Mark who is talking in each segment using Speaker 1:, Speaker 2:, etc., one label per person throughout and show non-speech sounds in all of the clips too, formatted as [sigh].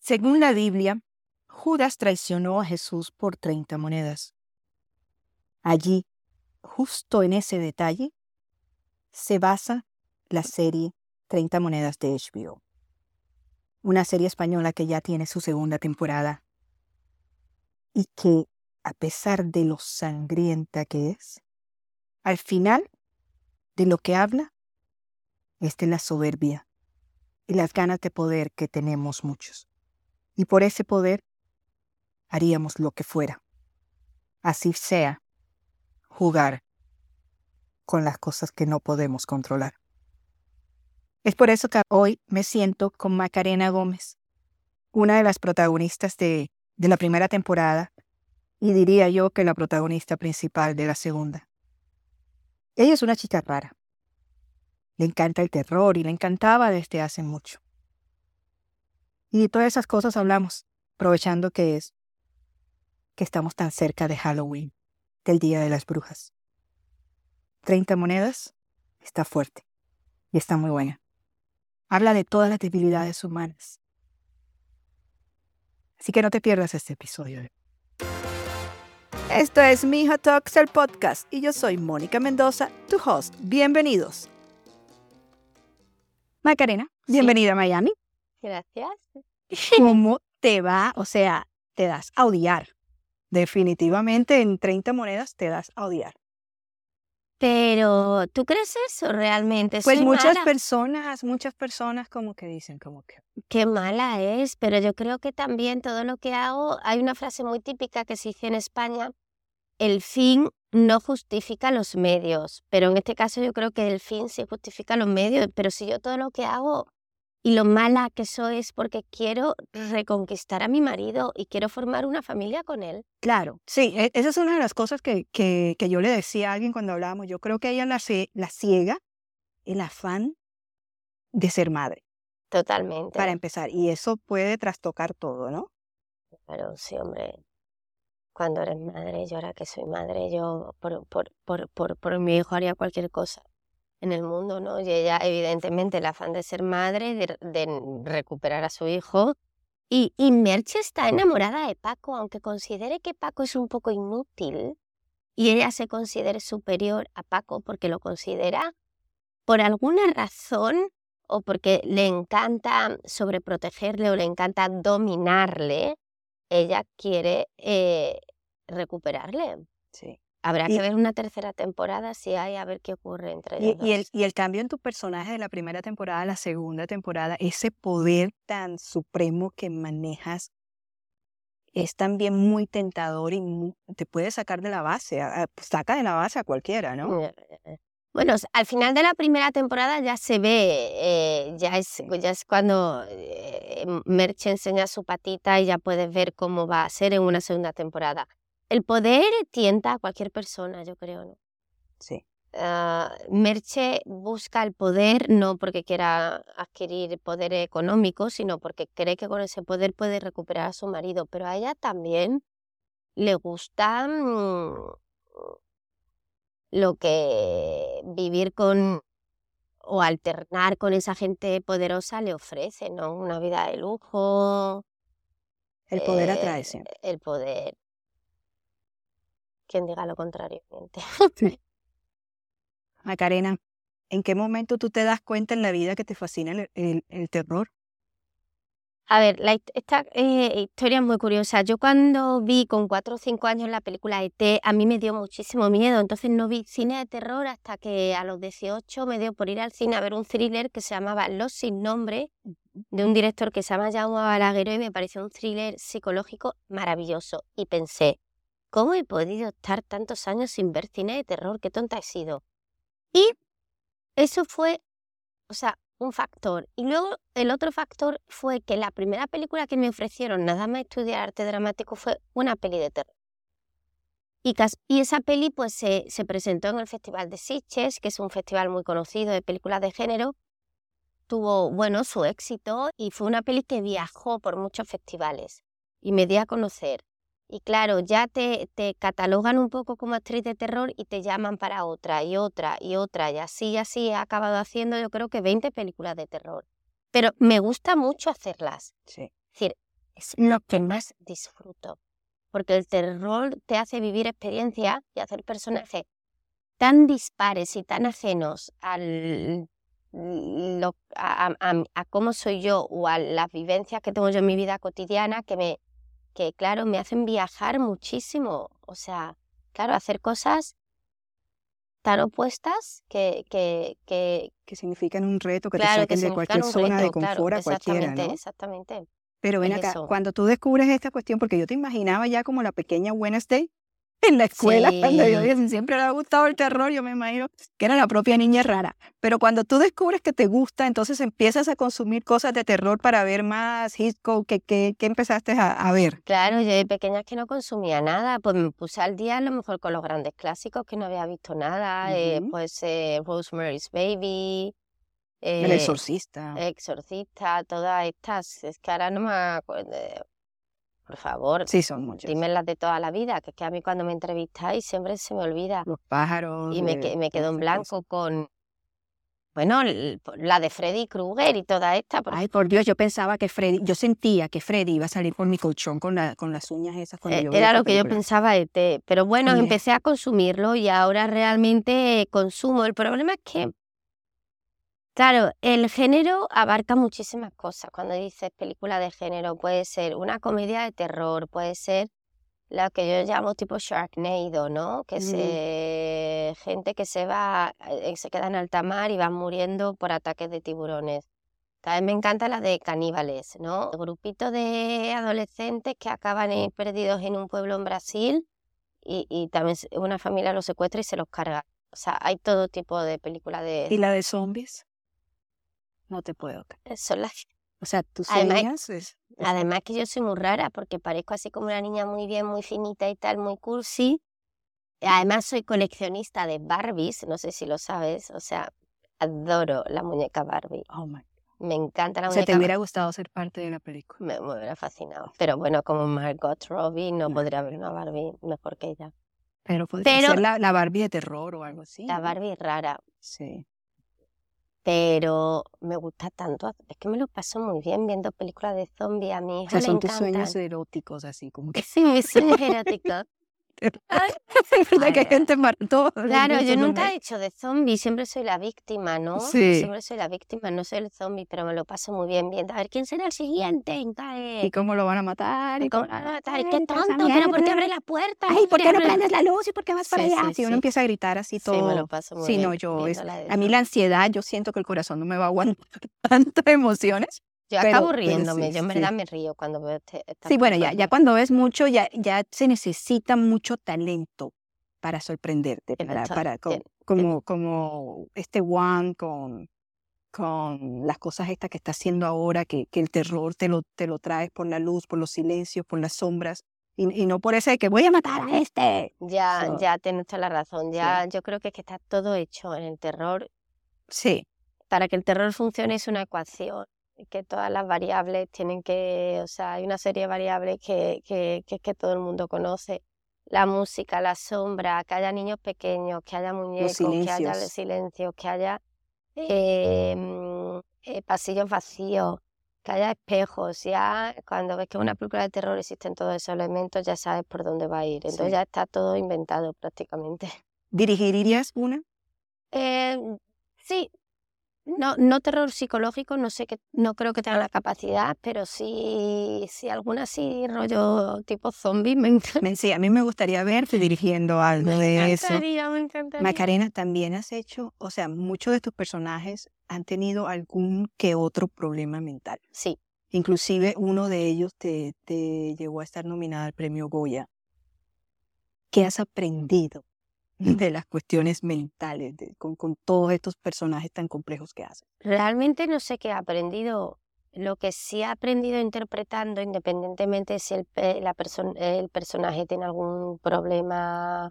Speaker 1: Según la Biblia, Judas traicionó a Jesús por 30 monedas. Allí, justo en ese detalle, se basa la serie 30 monedas de HBO. Una serie española que ya tiene su segunda temporada y que, a pesar de lo sangrienta que es, al final de lo que habla es de la soberbia y las ganas de poder que tenemos muchos. Y por ese poder haríamos lo que fuera. Así sea, jugar con las cosas que no podemos controlar. Es por eso que hoy me siento con Macarena Gómez, una de las protagonistas de, de la primera temporada y diría yo que la protagonista principal de la segunda. Ella es una chica rara. Le encanta el terror y le encantaba desde hace mucho. Y de todas esas cosas hablamos, aprovechando que es que estamos tan cerca de Halloween, del Día de las Brujas. 30 monedas está fuerte y está muy buena. Habla de todas las debilidades humanas. Así que no te pierdas este episodio.
Speaker 2: Esto es Mijo Talks, el podcast, y yo soy Mónica Mendoza, tu host. Bienvenidos. Macarena, bienvenida a Miami.
Speaker 3: Gracias.
Speaker 2: ¿Cómo [laughs] te va? O sea, te das a odiar. Definitivamente en 30 monedas te das a odiar.
Speaker 3: Pero, ¿tú crees eso realmente?
Speaker 2: Pues muchas
Speaker 3: mala.
Speaker 2: personas, muchas personas como que dicen como que
Speaker 3: Qué mala es, pero yo creo que también todo lo que hago, hay una frase muy típica que se dice en España, el fin no justifica los medios, pero en este caso yo creo que el fin sí justifica los medios, pero si yo todo lo que hago y lo mala que soy es porque quiero reconquistar a mi marido y quiero formar una familia con él.
Speaker 2: Claro, sí, e- esa es una de las cosas que, que, que yo le decía a alguien cuando hablábamos. Yo creo que ella la, la ciega el afán de ser madre,
Speaker 3: Totalmente.
Speaker 2: para empezar. Y eso puede trastocar todo, ¿no?
Speaker 3: Pero sí, hombre, cuando eres madre, yo ahora que soy madre, yo por, por, por, por, por mi hijo haría cualquier cosa en el mundo, ¿no? Y ella, evidentemente, el afán de ser madre, de, de recuperar a su hijo. Y, y Merche está enamorada de Paco, aunque considere que Paco es un poco inútil y ella se considere superior a Paco porque lo considera por alguna razón o porque le encanta sobreprotegerle o le encanta dominarle, ella quiere eh, recuperarle.
Speaker 2: Sí.
Speaker 3: Habrá
Speaker 2: Y-
Speaker 3: que ver una tercera temporada si hay, a ver qué ocurre entre
Speaker 2: Y,
Speaker 3: ellos
Speaker 2: y el,
Speaker 3: dos.
Speaker 2: y el cambio en tu personaje de la primera temporada a la segunda temporada, ese poder tan supremo que manejas, es también muy tentador y te puede sacar de la base, a- a- saca de la base a cualquiera, ¿no?
Speaker 3: Eh, Bueno, s- al final de la primera temporada ya se ve, eh, ya, es, ya es cuando eh, Merche enseña su patita y ya puedes ver cómo va a ser en una segunda temporada. El poder tienta a cualquier persona, yo creo, ¿no?
Speaker 2: Sí.
Speaker 3: Ah, Merche busca el poder no porque quiera adquirir poder económico, sino porque cree que con ese poder puede recuperar a su marido. Pero a ella también le gusta mm, lo que vivir con o alternar con esa gente poderosa le ofrece, ¿no? Una vida de lujo.
Speaker 2: El poder
Speaker 3: eh,
Speaker 2: atrae siempre.
Speaker 3: El poder. Quien diga lo contrario, miente. [laughs]
Speaker 2: Macarena, ¿en qué momento tú te das cuenta en la vida que te fascina el, el- el terror?
Speaker 3: A ver, la esta eh, historia es muy curiosa. Yo cuando vi con cuatro o cinco años la película ET, a mí me dio muchísimo miedo. Entonces no vi cine de terror hasta que a los 18 me dio por ir al cine a ver un thriller que se llamaba Los sin nombre, de un director que se llama Jaume Balagueró y me pareció un thriller psicológico maravilloso. Y pensé, ¿cómo he podido estar tantos años sin ver cine de terror? Qué tonta he sido. Y eso fue, o sea, un factor. Y luego el otro factor fue que la primera película que me ofrecieron, nada más estudiar arte dramático, fue una peli de terror. Y, esa peli pues se, se presentó en el Festival de Sitges, que es un festival muy conocido de películas de género. Tuvo, bueno, su éxito y fue una peli que viajó por muchos festivales y me di a conocer. Y claro, ya te, te catalogan un poco como actriz de terror y te llaman para otra y otra y otra y así y así he acabado haciendo yo creo que 20 películas de terror. Pero me gusta mucho hacerlas.
Speaker 2: Sí.
Speaker 3: Es decir, es lo que más disfruto. Porque el terror te hace vivir experiencias y hacer personajes tan dispares y tan ajenos al, a, a, cómo soy yo o a las vivencias que tengo yo en mi vida cotidiana que me, que claro, me hacen viajar muchísimo. O sea, claro, hacer cosas tan opuestas que, que, que,
Speaker 2: que significan un reto, que te saquen de cualquier zona de confort a cualquiera, ¿no?
Speaker 3: Exactamente.
Speaker 2: Pero ven acá, cuando tú descubres esta cuestión, porque yo te imaginaba ya como la pequeña Wednesday en la escuela, cuando yo dije, siempre le ha gustado el terror, yo me imagino que era la propia niña rara. Pero cuando tú descubres que te gusta, entonces empiezas a consumir cosas de terror para ver más Hitchcock, ¿qué, qué, qué empezaste a, a, ver?
Speaker 3: Claro, yo de pequeña que no consumía nada, pues me puse al día a lo mejor con los grandes clásicos que no había visto nada, eh, pues eh, Rosemary's Baby.
Speaker 2: el exorcista.
Speaker 3: Exorcista, todas estas. Es que ahora no me acuerdo por favor.
Speaker 2: Sí, son muchos.
Speaker 3: Dime las de toda la vida, que es que a mí cuando me entrevistáis siempre se me olvida.
Speaker 2: Los pájaros.
Speaker 3: Y me, me quedo en blanco con, bueno, la de Freddy Krueger y toda esta.
Speaker 2: Ay, por Dios, yo pensaba que Freddy, yo sentía que Freddy iba a salir por mi colchón con, la, con las uñas esas cuando
Speaker 3: eh,
Speaker 2: yo
Speaker 3: Era lo que yo pensaba té. Pero bueno, empecé a consumirlo y ahora realmente consumo. El problema es que Claro, el género abarca muchísimas cosas. Cuando dices película de género, puede ser una comedia de terror, puede ser la que yo llamo tipo Sharknado, ¿no? Que se gente que se va, eh, se queda en alta mar y van muriendo por ataques de tiburones. También me encanta la de caníbales, ¿no? Grupito de adolescentes que acaban perdidos en un pueblo en Brasil y, y también una familia los secuestra y se los carga. O sea, hay todo tipo de películas de...
Speaker 2: ¿Y la de zombies? No te puedo.
Speaker 3: Son las...
Speaker 2: O sea, tú además,
Speaker 3: además que yo soy muy rara porque parezco así como una niña muy bien, muy finita y tal, muy cursi. Además soy coleccionista de Barbies, no sé si lo sabes, o sea, adoro la muñeca Barbie.
Speaker 2: Oh my
Speaker 3: me encanta la
Speaker 2: o
Speaker 3: sea,
Speaker 2: te hubiera gustado ser parte de la película.
Speaker 3: Me, me hubiera fascinado. Pero bueno, como Margot Robbie, no, podría haber una Barbie mejor que ella.
Speaker 2: Pero podría ser la, la, Barbie de terror o algo así.
Speaker 3: La Barbie rara.
Speaker 2: Sí
Speaker 3: pero me gusta tanto, es que me lo paso muy bien viendo películas de zombies, a mi
Speaker 2: hija o
Speaker 3: sea,
Speaker 2: son tus sueños eróticos así como que...
Speaker 3: Sí, mis sueños eróticos. [laughs]
Speaker 2: es verdad que hay gente mató.
Speaker 3: Claro, yo nunca he hecho de zombie, siempre soy la víctima, ¿no?
Speaker 2: Sí.
Speaker 3: Siempre soy la víctima, no soy el zombie, pero me lo paso muy bien viendo. A ver, ¿quién será el siguiente?
Speaker 2: ¿Y cómo lo van a matar?
Speaker 3: ¿Y cómo lo van a matar? ¡Qué tonto! ¿Pero por qué abre la puerta?
Speaker 2: ¡Ay, por qué no prendes la luz y por qué vas para allá? si uno empieza a gritar así todo.
Speaker 3: Sí, me lo paso muy
Speaker 2: sí,
Speaker 3: bien.
Speaker 2: no, yo, es, a mí la ansiedad, yo siento que el corazón no me va a aguantar [laughs] tantas emociones.
Speaker 3: Yo acabo riéndome, yo en verdad me río cuando veo este,
Speaker 2: Sí, bueno, ya, ya cuando ves mucho, ya, ya se necesita mucho talento para sorprenderte, para, para como, como este One con, con las cosas estas que está haciendo ahora, que, que el terror te lo, te lo traes por la luz, por los silencios, por las sombras. Y, y, no por ese que voy a matar a este.
Speaker 3: Ya, ya tienes toda la razón. Ya, yo creo que, es que está todo hecho en el terror.
Speaker 2: Sí.
Speaker 3: Para que el terror funcione es una ecuación que todas las variables tienen que, o sea, hay una serie de variables que, que, que, que todo el mundo conoce. La música, la sombra, que haya niños pequeños, que haya muñecos, que haya silencio, que haya eh, eh, pasillos vacíos, que haya espejos. Ya cuando ves que en una película de terror existen todos esos elementos, ya sabes por dónde va a ir. Entonces
Speaker 2: Sí.
Speaker 3: ya está todo inventado prácticamente.
Speaker 2: ¿Dirigirías una?
Speaker 3: Eh, sí, no, no terror psicológico, no sé que, no creo que tenga la capacidad, pero sí, sí alguna así rollo tipo zombie me encanta.
Speaker 2: Sí, a mí me gustaría verte dirigiendo [laughs] algo de eso.
Speaker 3: me encantaría.
Speaker 2: Macarena, también has hecho, o sea, muchos de tus personajes han tenido algún que otro problema mental.
Speaker 3: Sí,
Speaker 2: Inclusive uno de ellos te, te llegó a estar nominada al premio Goya. ¿Qué has aprendido de las cuestiones mentales de- con, con todos estos personajes tan complejos que haces?
Speaker 3: realmente no sé qué he aprendido. Lo que sí he aprendido interpretando, independientemente si el, la perso- el personaje tiene algún problema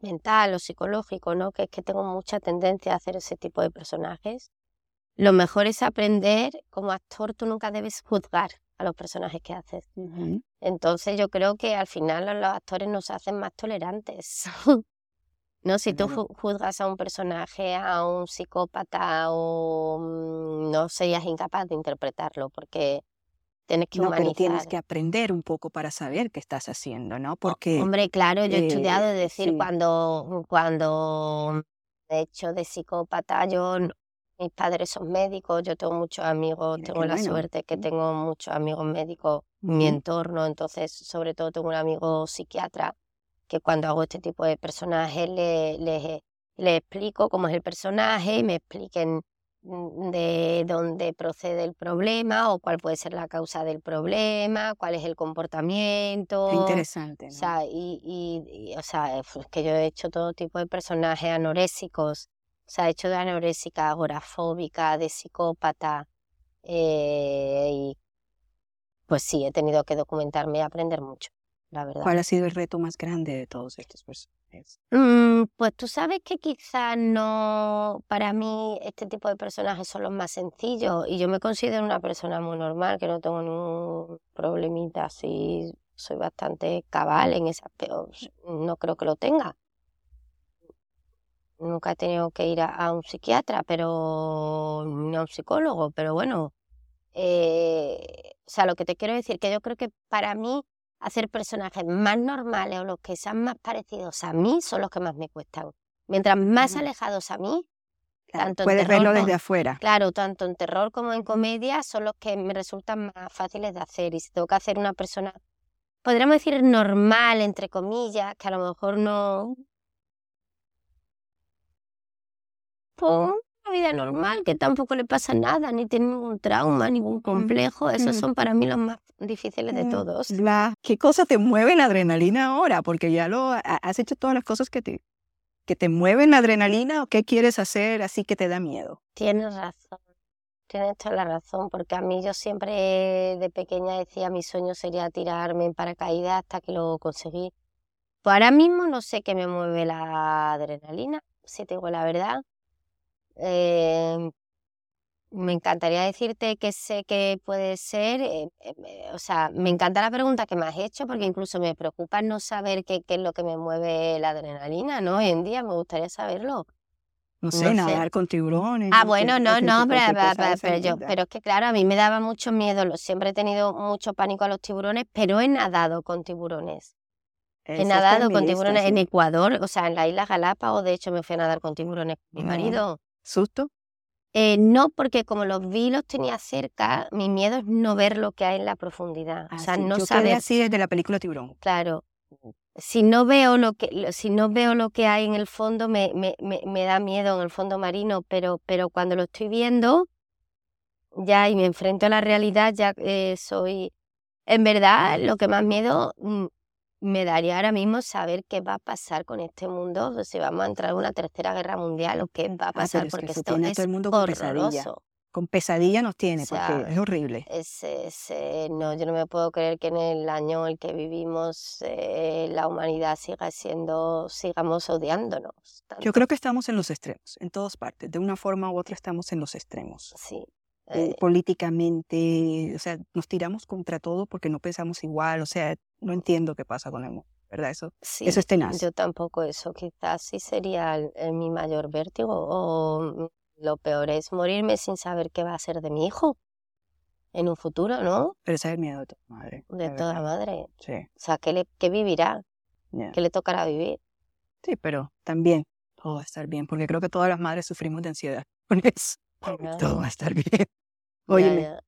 Speaker 3: mental o psicológico, ¿no? Que es que tengo mucha tendencia a hacer ese tipo de personajes. Lo mejor es aprender, como actor, tú nunca debes juzgar a los personajes que haces. Entonces yo creo que al final los actores nos hacen más tolerantes. [laughs] No, si tú juzgas a un personaje, a un psicópata o mm, no serías incapaz de interpretarlo porque tienes que
Speaker 2: No, pero tienes
Speaker 3: humanizar.
Speaker 2: que aprender un poco para saber qué estás haciendo, ¿no? Porque
Speaker 3: Hombre, claro, yo he
Speaker 2: eh,
Speaker 3: estudiado, es decir,
Speaker 2: sí.
Speaker 3: cuando, cuando de hecho de psicópata, yo, mis padres son médicos, yo tengo muchos amigos,
Speaker 2: Mira,
Speaker 3: tengo la
Speaker 2: bueno.
Speaker 3: suerte que tengo muchos amigos médicos en mi entorno, entonces sobre todo tengo un amigo psiquiatra que cuando hago este tipo de personajes le, le, le explico cómo es el personaje y me expliquen mm, de dónde procede el problema o cuál puede ser la causa del problema, cuál es el comportamiento.
Speaker 2: interesante,
Speaker 3: O
Speaker 2: ¿no?
Speaker 3: sea, y, y- y, o sea, es que yo he hecho todo tipo de personajes anorésicos. O sea, he hecho de anorésica, agorafóbica, de psicópata. eh, y pues sí, he tenido que documentarme y aprender mucho, la verdad.
Speaker 2: ¿Cuál ha sido el reto más grande de todos estos personajes?
Speaker 3: Mm, pues tú sabes que quizás no, para mí este tipo de personajes son los más sencillos y yo me considero una persona muy normal, que no tengo ningún problemita así, soy bastante cabal en ese aspecto, no creo que lo tenga. Nunca he tenido que ir a, a un psiquiatra, pero ni a un psicólogo, pero bueno, eh, o sea, lo que te quiero decir que yo creo que para mí hacer personajes más normales o los que sean más parecidos a mí son los que más me cuestan. Mientras más alejados a mí,
Speaker 2: Claro,
Speaker 3: tanto en
Speaker 2: Puedes
Speaker 3: terror
Speaker 2: verlo
Speaker 3: como-
Speaker 2: desde afuera.
Speaker 3: claro, tanto en terror como en comedia, son los que me resultan más fáciles de hacer. Y si tengo que hacer una persona, podríamos decir normal, entre comillas, que a lo mejor no... Pues vida normal, que tampoco le pasa nada, ni tiene ningún trauma, ningún complejo. Esos son para mí los más difíciles de
Speaker 2: Mm,
Speaker 3: todos.
Speaker 2: La, ¿Qué cosa te mueve la adrenalina ahora? Porque ya lo ha- has hecho todas las cosas que te, que te mueven la adrenalina o qué quieres hacer así que te da miedo.
Speaker 3: Tienes razón, tienes toda la razón, porque a mí yo siempre de pequeña decía mi sueño sería tirarme en paracaídas hasta que lo conseguí. Pues ahora mismo no sé qué me mueve la adrenalina, si te digo la verdad. Eh, me encantaría decirte que sé que puede ser, eh, eh, o sea, me encanta la pregunta que me has hecho porque incluso me preocupa no saber qué, qué es lo que me mueve la adrenalina, ¿no? Hoy en día me gustaría saberlo.
Speaker 2: No sé,
Speaker 3: No sé.
Speaker 2: nadar con tiburones.
Speaker 3: Ah, bueno, no, no, pero, pero- yo, pero es que claro, a mí me daba mucho miedo, siempre he tenido mucho pánico a los tiburones, pero he nadado con tiburones. He nadado con tiburones en. Ecuador, o sea, en la isla Galápagos, de hecho me fui a nadar con tiburones con mi marido.
Speaker 2: ¿Susto?
Speaker 3: Eh, no, porque como los vi y los tenía cerca, mi miedo es no ver lo que hay en la profundidad, o
Speaker 2: Ah,
Speaker 3: sea,
Speaker 2: sí,
Speaker 3: no
Speaker 2: Yo quedé
Speaker 3: saber,
Speaker 2: así desde la película Tiburón.
Speaker 3: claro. Si no veo lo que, si no veo lo que hay en el fondo, me, me, me, me da miedo en el fondo marino, pero, pero cuando lo estoy viendo, ya y me enfrento a la realidad, ya eh, soy, en verdad, lo que más miedo mm, me daría ahora mismo saber qué va a pasar con este mundo, o si vamos a entrar en una tercera guerra mundial o qué va a
Speaker 2: Ah,
Speaker 3: pasar,
Speaker 2: es que
Speaker 3: porque esto es
Speaker 2: todo el mundo con pesadilla. Con pesadilla nos tiene,
Speaker 3: O sea,
Speaker 2: porque es horrible.
Speaker 3: Ese- no, yo no me puedo creer que en el año en el que vivimos eh, la humanidad siga siendo, sigamos odiándonos.
Speaker 2: Yo creo que estamos en los extremos, en todas partes. De una forma u otra estamos en los extremos.
Speaker 3: Sí.
Speaker 2: Eh,
Speaker 3: eh,
Speaker 2: políticamente, o sea, nos tiramos contra todo porque no pensamos igual. O sea, no entiendo qué pasa con el mundo, ¿verdad? Eso,
Speaker 3: sí,
Speaker 2: eso es tenaz.
Speaker 3: yo tampoco eso, quizás sí sería el- el mi mayor vértigo o lo peor es morirme sin saber qué va a ser de mi hijo en un futuro, ¿no?
Speaker 2: Pero ese es el miedo de toda madre.
Speaker 3: De
Speaker 2: de
Speaker 3: toda madre.
Speaker 2: Sí,
Speaker 3: O sea, ¿qué, le, qué vivirá?
Speaker 2: ya.
Speaker 3: ¿Qué le tocará vivir?
Speaker 2: sí, pero también todo va a estar bien, porque creo que todas las madres sufrimos de ansiedad con eso. Todo va a estar bien. Óyeme,
Speaker 3: ya.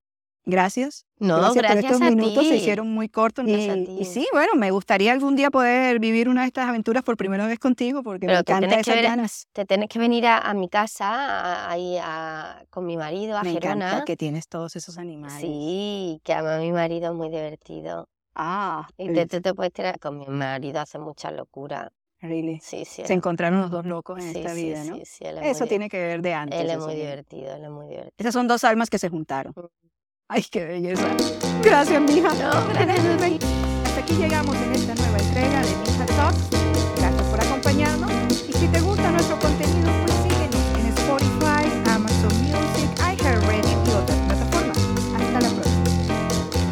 Speaker 2: Gracias.
Speaker 3: No,
Speaker 2: gracias,
Speaker 3: gracias
Speaker 2: estos
Speaker 3: a
Speaker 2: minutos, se hicieron muy cortos. Y, y sí, bueno, me gustaría algún día poder vivir una de estas aventuras por primera vez contigo, porque me
Speaker 3: Pero
Speaker 2: encanta
Speaker 3: que
Speaker 2: esas
Speaker 3: ver-
Speaker 2: ganas.
Speaker 3: Te tienes que venir a, a mi casa, ahí a- con mi marido, a
Speaker 2: Me encanta
Speaker 3: Gerona.
Speaker 2: que tienes todos esos animales.
Speaker 3: Sí, que ama a mi marido, es muy divertido.
Speaker 2: Ah,
Speaker 3: Y te, te, te puedes tirar con mi marido, hace mucha locura.
Speaker 2: really.
Speaker 3: Sí, sí.
Speaker 2: Se encontraron los dos locos en
Speaker 3: sí,
Speaker 2: esta vida, ¿no? Eso tiene que ver de antes.
Speaker 3: Él es muy divertido, él es muy divertido.
Speaker 2: Esas son dos almas que se juntaron. Ay, qué belleza. Gracias, mija.
Speaker 3: Gracias,
Speaker 2: Hasta aquí llegamos en esta nueva entrega de Mija Talks. Gracias por acompañarnos. Y si te gusta nuestro contenido, pues sí